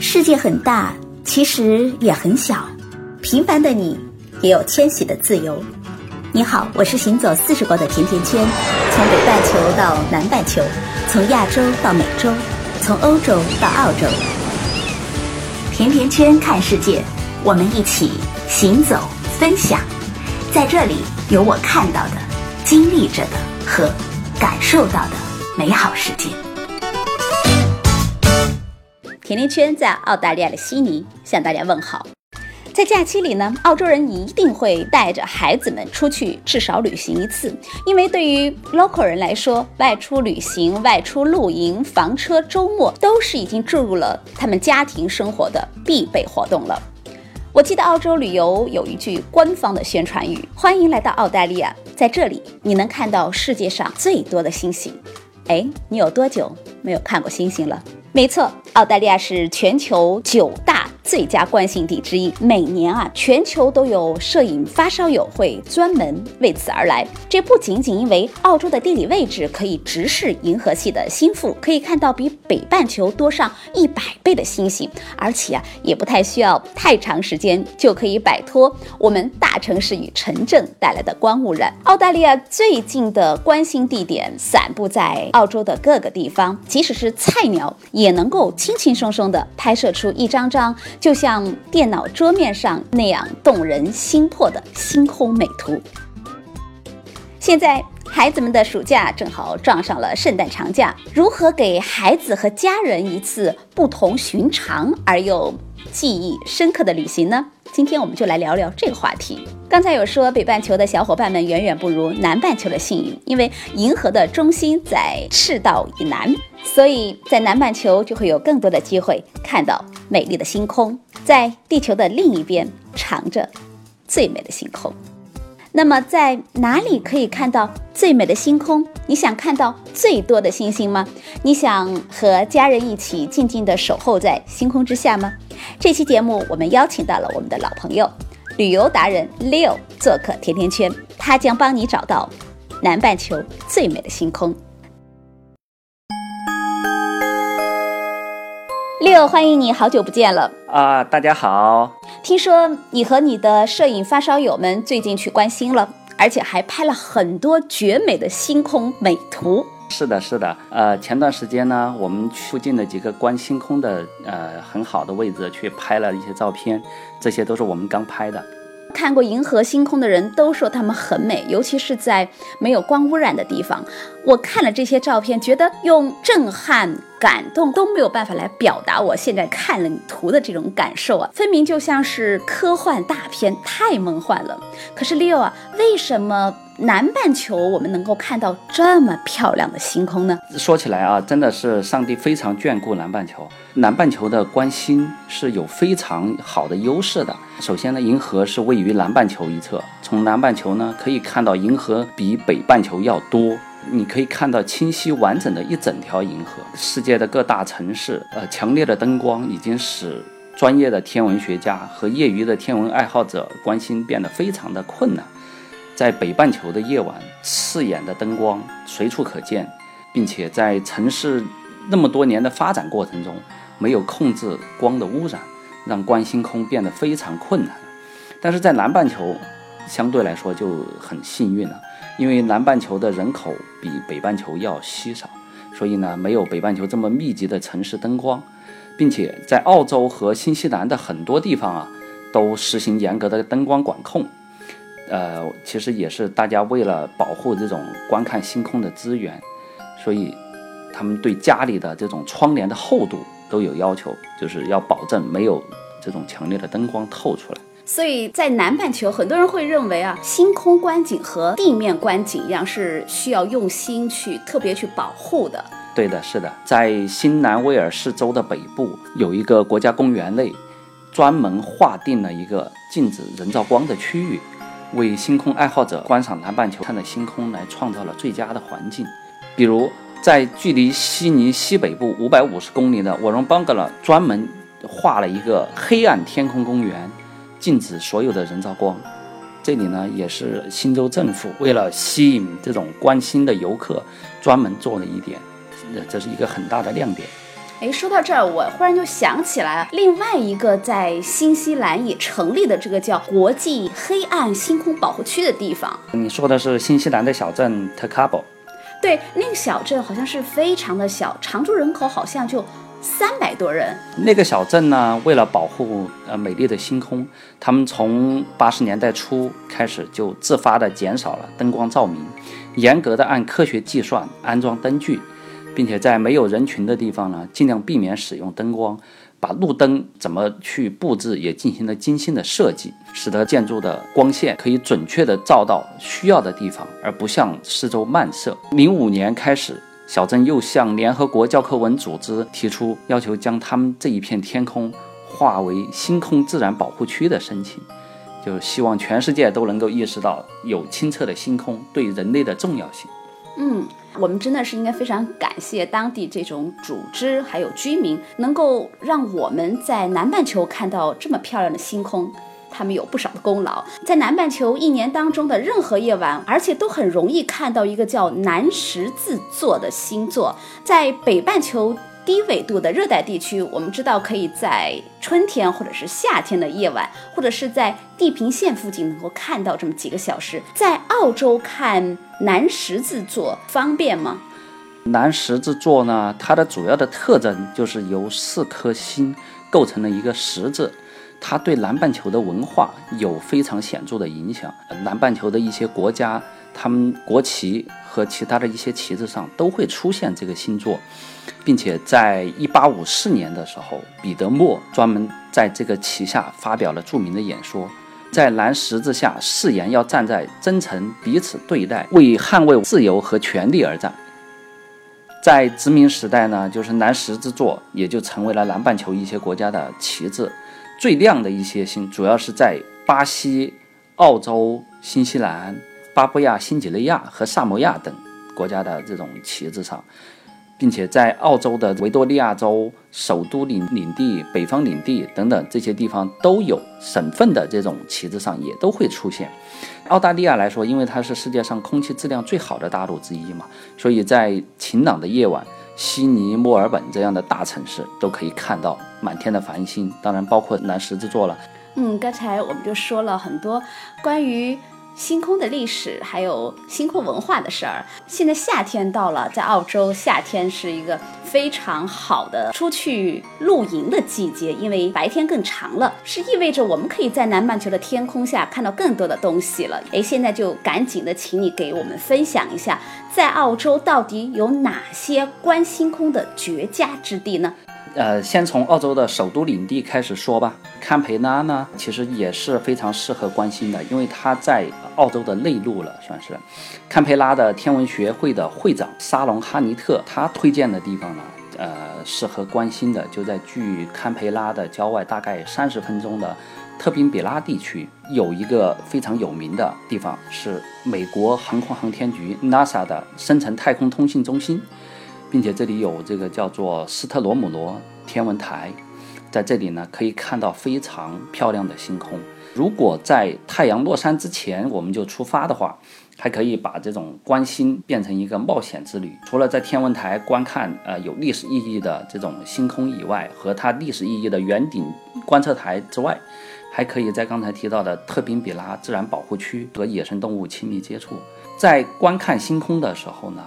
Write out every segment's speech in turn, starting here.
世界很大，其实也很小。平凡的你，也有迁徙的自由。你好，我是行走四十国的甜甜圈，从北半球到南半球，从亚洲到美洲，从欧洲到澳洲。甜甜圈看世界，我们一起行走分享。在这里，有我看到的、经历着的和感受到的美好世界。甜甜圈在澳大利亚的悉尼向大家问好。在假期里呢，澳洲人一定会带着孩子们出去至少旅行一次，因为对于 local 人来说，外出旅行、外出露营、房车、周末都是已经注入了他们家庭生活的必备活动了。我记得澳洲旅游有一句官方的宣传语：“欢迎来到澳大利亚，在这里你能看到世界上最多的星星。”哎，你有多久没有看过星星了？没错，澳大利亚是全球九大最佳观星地之一。每年啊，全球都有摄影发烧友会专门为此而来。这不仅仅因为澳洲的地理位置可以直视银河系的心腹，可以看到比北半球多上一百倍的星星，而且啊，也不太需要太长时间就可以摆脱我们大城市与城镇带来的光污染。澳大利亚最近的观星地点散布在澳洲的各个地方，即使是菜鸟。也能够轻轻松松地拍摄出一张张就像电脑桌面上那样动人心魄的星空美图。现在孩子们的暑假正好撞上了圣诞长假，如何给孩子和家人一次不同寻常而又记忆深刻的旅行呢？今天我们就来聊聊这个话题。刚才有说北半球的小伙伴们远远不如南半球的幸运，因为银河的中心在赤道以南。所以在南半球就会有更多的机会看到美丽的星空，在地球的另一边藏着最美的星空。那么在哪里可以看到最美的星空？你想看到最多的星星吗？你想和家人一起静静地守候在星空之下吗？这期节目我们邀请到了我们的老朋友，旅游达人 Leo 做客甜甜圈，他将帮你找到南半球最美的星空。六，欢迎你，好久不见了啊！大家好，听说你和你的摄影发烧友们最近去观星了，而且还拍了很多绝美的星空美图。是的，是的，呃，前段时间呢，我们附近的几个观星空的呃很好的位置去拍了一些照片，这些都是我们刚拍的。看过银河星空的人都说它们很美，尤其是在没有光污染的地方。我看了这些照片，觉得用震撼、感动都没有办法来表达我现在看了你图的这种感受啊，分明就像是科幻大片，太梦幻了。可是 Leo 啊，为什么？南半球，我们能够看到这么漂亮的星空呢？说起来啊，真的是上帝非常眷顾南半球。南半球的观星是有非常好的优势的。首先呢，银河是位于南半球一侧，从南半球呢可以看到银河比北半球要多，你可以看到清晰完整的一整条银河。世界的各大城市，呃，强烈的灯光已经使专业的天文学家和业余的天文爱好者观星变得非常的困难。在北半球的夜晚，刺眼的灯光随处可见，并且在城市那么多年的发展过程中，没有控制光的污染，让观星空变得非常困难。但是在南半球，相对来说就很幸运了，因为南半球的人口比北半球要稀少，所以呢，没有北半球这么密集的城市灯光，并且在澳洲和新西兰的很多地方啊，都实行严格的灯光管控。呃，其实也是大家为了保护这种观看星空的资源，所以他们对家里的这种窗帘的厚度都有要求，就是要保证没有这种强烈的灯光透出来。所以在南半球，很多人会认为啊，星空观景和地面观景一样，是需要用心去特别去保护的。对的，是的，在新南威尔士州的北部有一个国家公园内，专门划定了一个禁止人造光的区域。为星空爱好者观赏南半球看的星空来创造了最佳的环境。比如，在距离悉尼西北部五百五十公里的沃隆邦格勒，专门划了一个黑暗天空公园，禁止所有的人造光。这里呢，也是新州政府为了吸引这种观星的游客，专门做了一点，这是一个很大的亮点。哎，说到这儿，我忽然就想起来了，另外一个在新西兰也成立的这个叫国际黑暗星空保护区的地方。你说的是新西兰的小镇 t a k a b o？对，那个小镇好像是非常的小，常住人口好像就三百多人。那个小镇呢，为了保护呃美丽的星空，他们从八十年代初开始就自发的减少了灯光照明，严格的按科学计算安装灯具。并且在没有人群的地方呢，尽量避免使用灯光，把路灯怎么去布置也进行了精心的设计，使得建筑的光线可以准确的照到需要的地方，而不向四周漫射。零五年开始，小镇又向联合国教科文组织提出要求，将他们这一片天空划为星空自然保护区的申请，就是希望全世界都能够意识到有清澈的星空对人类的重要性。嗯。我们真的是应该非常感谢当地这种组织还有居民，能够让我们在南半球看到这么漂亮的星空，他们有不少的功劳。在南半球一年当中的任何夜晚，而且都很容易看到一个叫南十字座的星座，在北半球。低纬度的热带地区，我们知道可以在春天或者是夏天的夜晚，或者是在地平线附近能够看到这么几个小时。在澳洲看南十字座方便吗？南十字座呢，它的主要的特征就是由四颗星构成了一个十字，它对南半球的文化有非常显著的影响。南半球的一些国家，他们国旗和其他的一些旗子上都会出现这个星座。并且在一八五四年的时候，彼得莫专门在这个旗下发表了著名的演说，在蓝十字下誓言要站在真诚彼此对待，为捍卫自由和权利而战。在殖民时代呢，就是蓝十字座也就成为了南半球一些国家的旗帜。最亮的一些星，主要是在巴西、澳洲、新西兰、巴布亚新几内亚和萨摩亚等国家的这种旗帜上。并且在澳洲的维多利亚州、首都领领地、北方领地等等这些地方都有省份的这种旗帜上也都会出现。澳大利亚来说，因为它是世界上空气质量最好的大陆之一嘛，所以在晴朗的夜晚，悉尼、墨尔本这样的大城市都可以看到满天的繁星，当然包括南十字座了。嗯，刚才我们就说了很多关于。星空的历史，还有星空文化的事儿。现在夏天到了，在澳洲，夏天是一个非常好的出去露营的季节，因为白天更长了，是意味着我们可以在南半球的天空下看到更多的东西了。哎，现在就赶紧的，请你给我们分享一下，在澳洲到底有哪些观星空的绝佳之地呢？呃，先从澳洲的首都领地开始说吧。堪培拉呢，其实也是非常适合观星的，因为它在澳洲的内陆了，算是。堪培拉的天文学会的会长沙龙哈尼特，他推荐的地方呢，呃，适合观星的就在距堪培拉的郊外大概三十分钟的特宾比拉地区，有一个非常有名的地方，是美国航空航天局 NASA 的深层太空通信中心。并且这里有这个叫做斯特罗姆罗天文台，在这里呢可以看到非常漂亮的星空。如果在太阳落山之前我们就出发的话，还可以把这种观星变成一个冒险之旅。除了在天文台观看呃有历史意义的这种星空以外，和它历史意义的圆顶观测台之外，还可以在刚才提到的特宾比拉自然保护区和野生动物亲密接触。在观看星空的时候呢。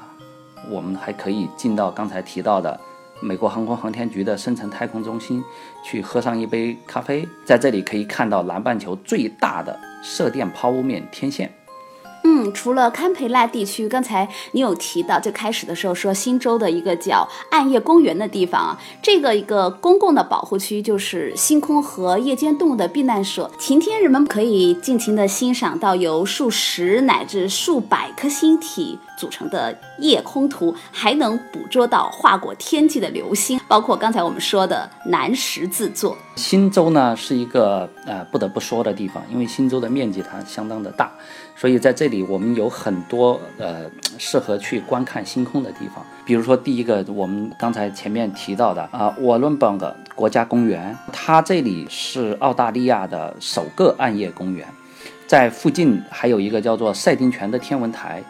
我们还可以进到刚才提到的美国航空航天局的深层太空中心，去喝上一杯咖啡，在这里可以看到南半球最大的射电抛物面天线。嗯，除了堪培拉地区，刚才你有提到最开始的时候说新州的一个叫暗夜公园的地方啊，这个一个公共的保护区就是星空和夜间动物的避难所。晴天人们可以尽情的欣赏到由数十乃至数百颗星体组成的夜空图，还能捕捉到划过天际的流星，包括刚才我们说的南十字座。新州呢是一个呃不得不说的地方，因为新州的面积它相当的大。所以在这里，我们有很多呃适合去观看星空的地方。比如说，第一个，我们刚才前面提到的啊，沃伦邦的国家公园，它这里是澳大利亚的首个暗夜公园。在附近还有一个叫做赛丁泉的天文台，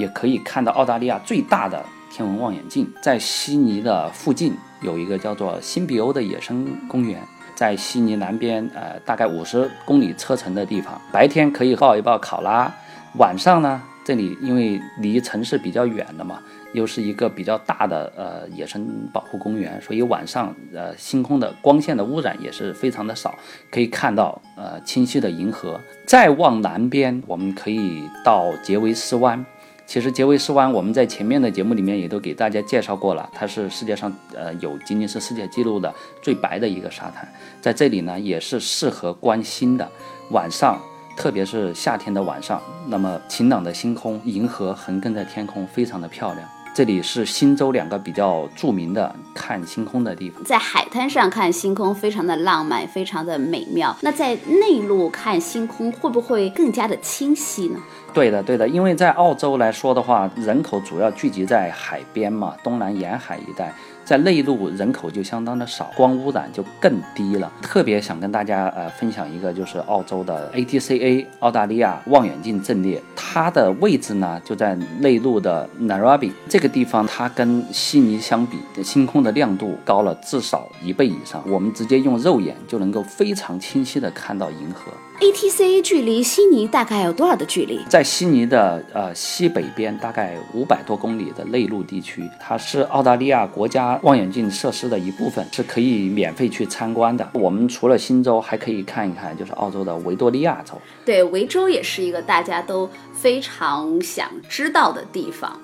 也可以看到澳大利亚最大的天文望远镜。在悉尼的附近有一个叫做新比欧的野生公园，在悉尼南边，呃，大概五十公里车程的地方。白天可以抱一抱考拉，晚上呢，这里因为离城市比较远的嘛。又是一个比较大的呃野生保护公园，所以晚上呃星空的光线的污染也是非常的少，可以看到呃清晰的银河。再往南边，我们可以到杰维斯湾。其实杰维斯湾我们在前面的节目里面也都给大家介绍过了，它是世界上呃有仅仅是世界纪录的最白的一个沙滩，在这里呢也是适合观星的。晚上，特别是夏天的晚上，那么晴朗的星空，银河横亘在天空，非常的漂亮。这里是新州两个比较著名的看星空的地方，在海滩上看星空非常的浪漫，非常的美妙。那在内陆看星空会不会更加的清晰呢？对的，对的，因为在澳洲来说的话，人口主要聚集在海边嘛，东南沿海一带。在内陆人口就相当的少，光污染就更低了。特别想跟大家呃分享一个，就是澳洲的 ATCA 澳大利亚望远镜阵列，它的位置呢就在内陆的 Narrabi 这个地方，它跟悉尼相比，星空的亮度高了至少一倍以上，我们直接用肉眼就能够非常清晰的看到银河。ATCA 距离悉尼大概有多少的距离？在悉尼的呃西北边，大概五百多公里的内陆地区，它是澳大利亚国家望远镜设施的一部分，是可以免费去参观的。我们除了新州，还可以看一看，就是澳洲的维多利亚州。对，维州也是一个大家都非常想知道的地方。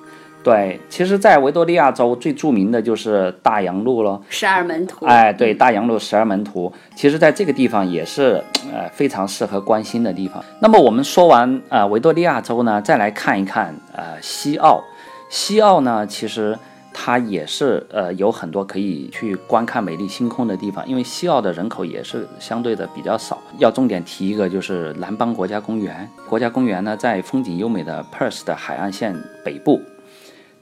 对，其实，在维多利亚州最著名的就是大洋路了，十二门徒。哎，对，大洋路十二门徒，其实在这个地方也是呃非常适合观星的地方。那么我们说完呃维多利亚州呢，再来看一看呃西澳。西澳呢，其实它也是呃有很多可以去观看美丽星空的地方，因为西澳的人口也是相对的比较少。要重点提一个，就是蓝邦国家公园。国家公园呢，在风景优美的 Perth 的海岸线北部。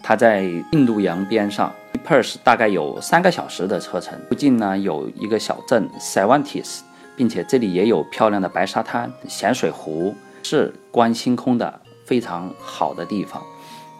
它在印度洋边上，Perth 大概有三个小时的车程。附近呢有一个小镇 Cervantes，并且这里也有漂亮的白沙滩、咸水湖，是观星空的非常好的地方。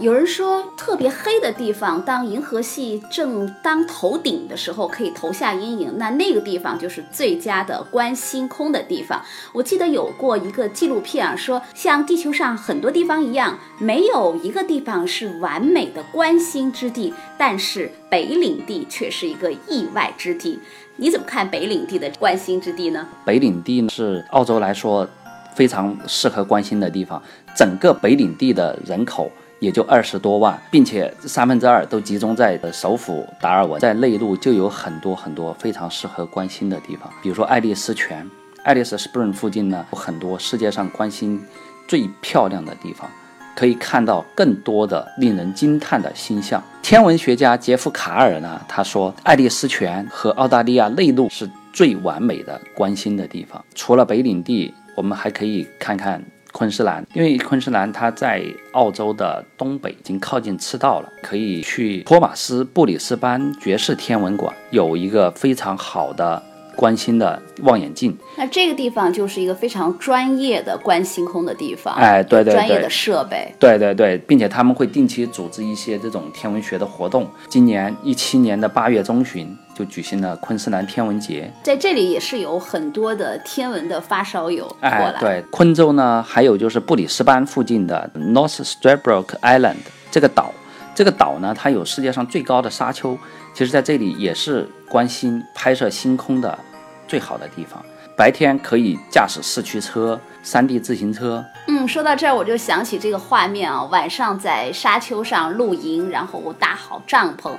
有人说，特别黑的地方，当银河系正当头顶的时候，可以投下阴影，那那个地方就是最佳的观星空的地方。我记得有过一个纪录片啊，说像地球上很多地方一样，没有一个地方是完美的观星之地，但是北领地却是一个意外之地。你怎么看北领地的观星之地呢？北领地是澳洲来说非常适合观星的地方，整个北领地的人口。也就二十多万，并且三分之二都集中在首府达尔文，在内陆就有很多很多非常适合观星的地方，比如说爱丽丝泉，爱丽丝 Spring 附近呢有很多世界上观星最漂亮的地方，可以看到更多的令人惊叹的星象。天文学家杰夫卡尔呢，他说爱丽丝泉和澳大利亚内陆是最完美的观星的地方。除了北领地，我们还可以看看。昆士兰，因为昆士兰它在澳洲的东北，已经靠近赤道了，可以去托马斯布里斯班爵士天文馆，有一个非常好的观星的望远镜。那这个地方就是一个非常专业的观星空的地方，哎，对对对，专业的设备，对对对，并且他们会定期组织一些这种天文学的活动。今年一七年的八月中旬。就举行了昆士兰天文节，在这里也是有很多的天文的发烧友过来。对，昆州呢，还有就是布里斯班附近的 North Stradbroke Island 这个岛，这个岛呢，它有世界上最高的沙丘，其实在这里也是关心、拍摄星空的最好的地方。白天可以驾驶四驱车、山地自行车。嗯，说到这儿我就想起这个画面啊，晚上在沙丘上露营，然后搭好帐篷，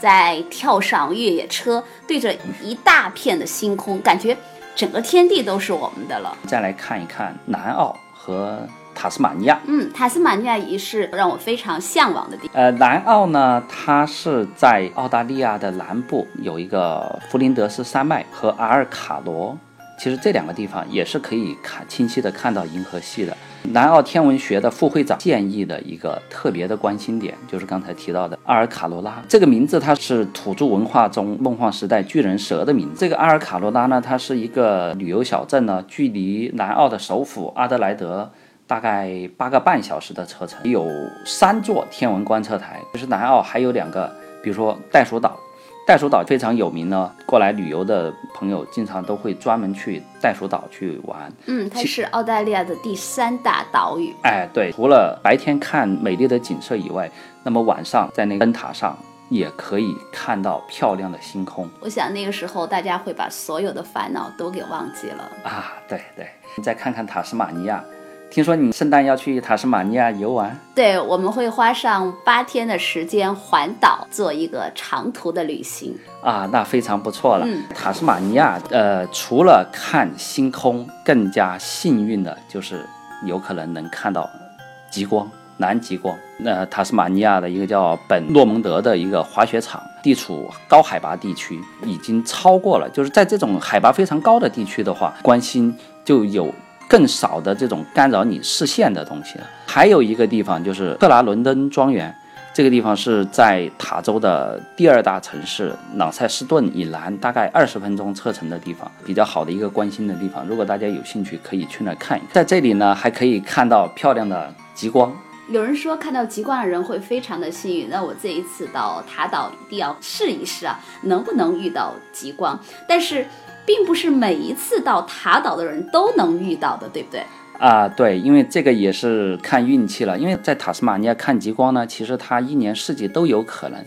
再跳上越野车，对着一大片的星空，感觉整个天地都是我们的了。再来看一看南澳和塔斯马尼亚。嗯，塔斯马尼亚也是让我非常向往的地。呃，南澳呢，它是在澳大利亚的南部，有一个弗林德斯山脉和阿尔卡罗。其实这两个地方也是可以看清晰的看到银河系的。南澳天文学的副会长建议的一个特别的关心点，就是刚才提到的阿尔卡罗拉这个名字，它是土著文化中梦幻时代巨人蛇的名字。这个阿尔卡罗拉呢，它是一个旅游小镇呢，距离南澳的首府阿德莱德大概八个半小时的车程，有三座天文观测台。就是南澳还有两个，比如说袋鼠岛。袋鼠岛非常有名呢，过来旅游的朋友经常都会专门去袋鼠岛去玩。嗯，它是澳大利亚的第三大岛屿。哎，对，除了白天看美丽的景色以外，那么晚上在那个灯塔上也可以看到漂亮的星空。我想那个时候大家会把所有的烦恼都给忘记了。啊，对对，你再看看塔斯马尼亚。听说你圣诞要去塔斯马尼亚游玩？对，我们会花上八天的时间环岛，做一个长途的旅行啊，那非常不错了。塔斯马尼亚，呃，除了看星空，更加幸运的就是有可能能看到极光，南极光。那塔斯马尼亚的一个叫本诺蒙德的一个滑雪场，地处高海拔地区，已经超过了，就是在这种海拔非常高的地区的话，关心就有。更少的这种干扰你视线的东西了。还有一个地方就是克拉伦敦庄园，这个地方是在塔州的第二大城市朗塞斯顿以南，大概二十分钟车程的地方，比较好的一个观星的地方。如果大家有兴趣，可以去那看一看。在这里呢，还可以看到漂亮的极光。有人说看到极光的人会非常的幸运，那我这一次到塔岛一定要试一试啊，能不能遇到极光？但是。并不是每一次到塔岛的人都能遇到的，对不对？啊，对，因为这个也是看运气了。因为在塔斯马尼亚看极光呢，其实它一年四季都有可能，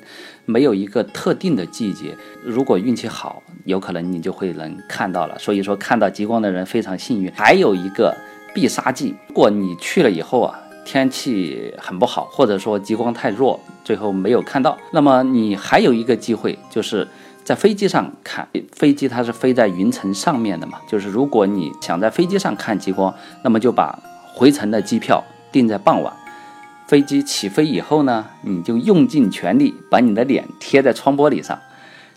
没有一个特定的季节。如果运气好，有可能你就会能看到了。所以说，看到极光的人非常幸运。还有一个必杀技，如果你去了以后啊，天气很不好，或者说极光太弱，最后没有看到，那么你还有一个机会就是。在飞机上看飞机，它是飞在云层上面的嘛？就是如果你想在飞机上看极光，那么就把回程的机票订在傍晚。飞机起飞以后呢，你就用尽全力把你的脸贴在窗玻璃上，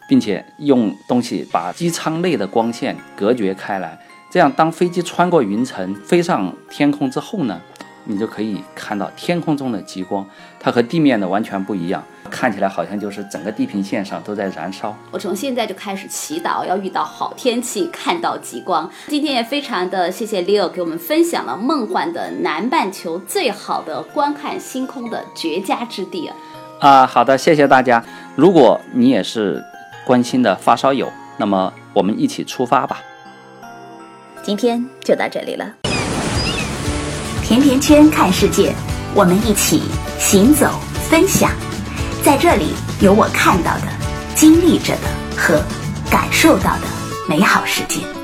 并且用东西把机舱内的光线隔绝开来。这样，当飞机穿过云层飞上天空之后呢？你就可以看到天空中的极光，它和地面的完全不一样，看起来好像就是整个地平线上都在燃烧。我从现在就开始祈祷，要遇到好天气，看到极光。今天也非常的谢谢 Leo 给我们分享了梦幻的南半球最好的观看星空的绝佳之地啊！啊，好的，谢谢大家。如果你也是关心的发烧友，那么我们一起出发吧。今天就到这里了。甜甜圈看世界，我们一起行走分享，在这里有我看到的、经历着的和感受到的美好世界。